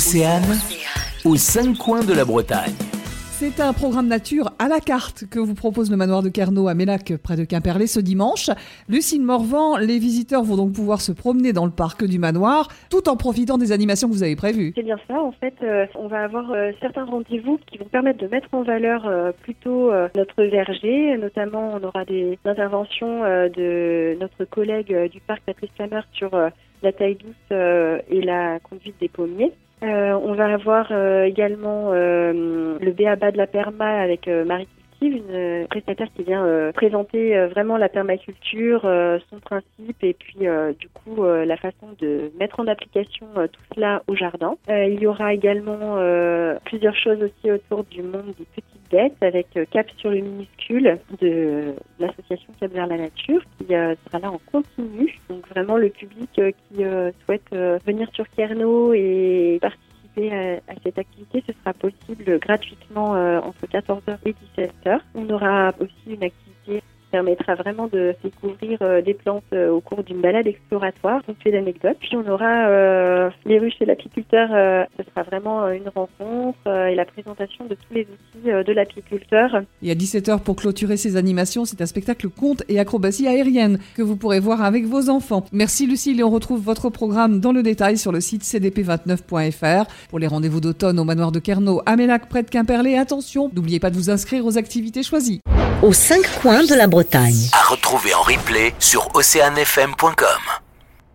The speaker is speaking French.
Océane, aux cinq coins de la Bretagne. C'est un programme nature à la carte que vous propose le manoir de Carnot à Mélac, près de Quimperlé, ce dimanche. Lucine Morvan, les visiteurs vont donc pouvoir se promener dans le parc du manoir, tout en profitant des animations que vous avez prévues. C'est bien ça. En fait, euh, on va avoir euh, certains rendez-vous qui vont permettre de mettre en valeur euh, plutôt euh, notre verger. Notamment, on aura des interventions euh, de notre collègue euh, du parc Patrice Flammer sur euh, la taille douce euh, et la conduite des pommiers. Euh, on va avoir euh, également euh, le BABA de la perma avec Marie une euh, prestataire qui vient euh, présenter euh, vraiment la permaculture, son principe et puis du coup la façon de mettre en application tout cela au jardin. Il y aura également plusieurs choses aussi autour du monde des petites bêtes avec Cap sur le minuscule de l'association Cap vers la nature qui sera là en continu. Donc vraiment le public qui souhaite venir sur Kerno et participer à, à cette activité, ce sera possible gratuitement euh, entre 14h et 17h. On aura aussi une activité permettra vraiment de découvrir euh, des plantes euh, au cours d'une balade exploratoire, ponctuée d'anecdotes. Puis on aura euh, les ruches et l'apiculteur, ce sera vraiment une rencontre et la présentation de tous les outils de l'apiculteur. Et à 17h pour clôturer ces animations, c'est un spectacle conte et acrobatie aérienne que vous pourrez voir avec vos enfants. Merci Lucille et on retrouve votre programme dans le détail sur le site cdp29.fr. Pour les rendez-vous d'automne au manoir de Kerno à Mélac près de Quimperlé, attention, n'oubliez pas de vous inscrire aux activités choisies. Aux cinq coins de la Bretagne. À retrouver en replay sur oceanfm.com.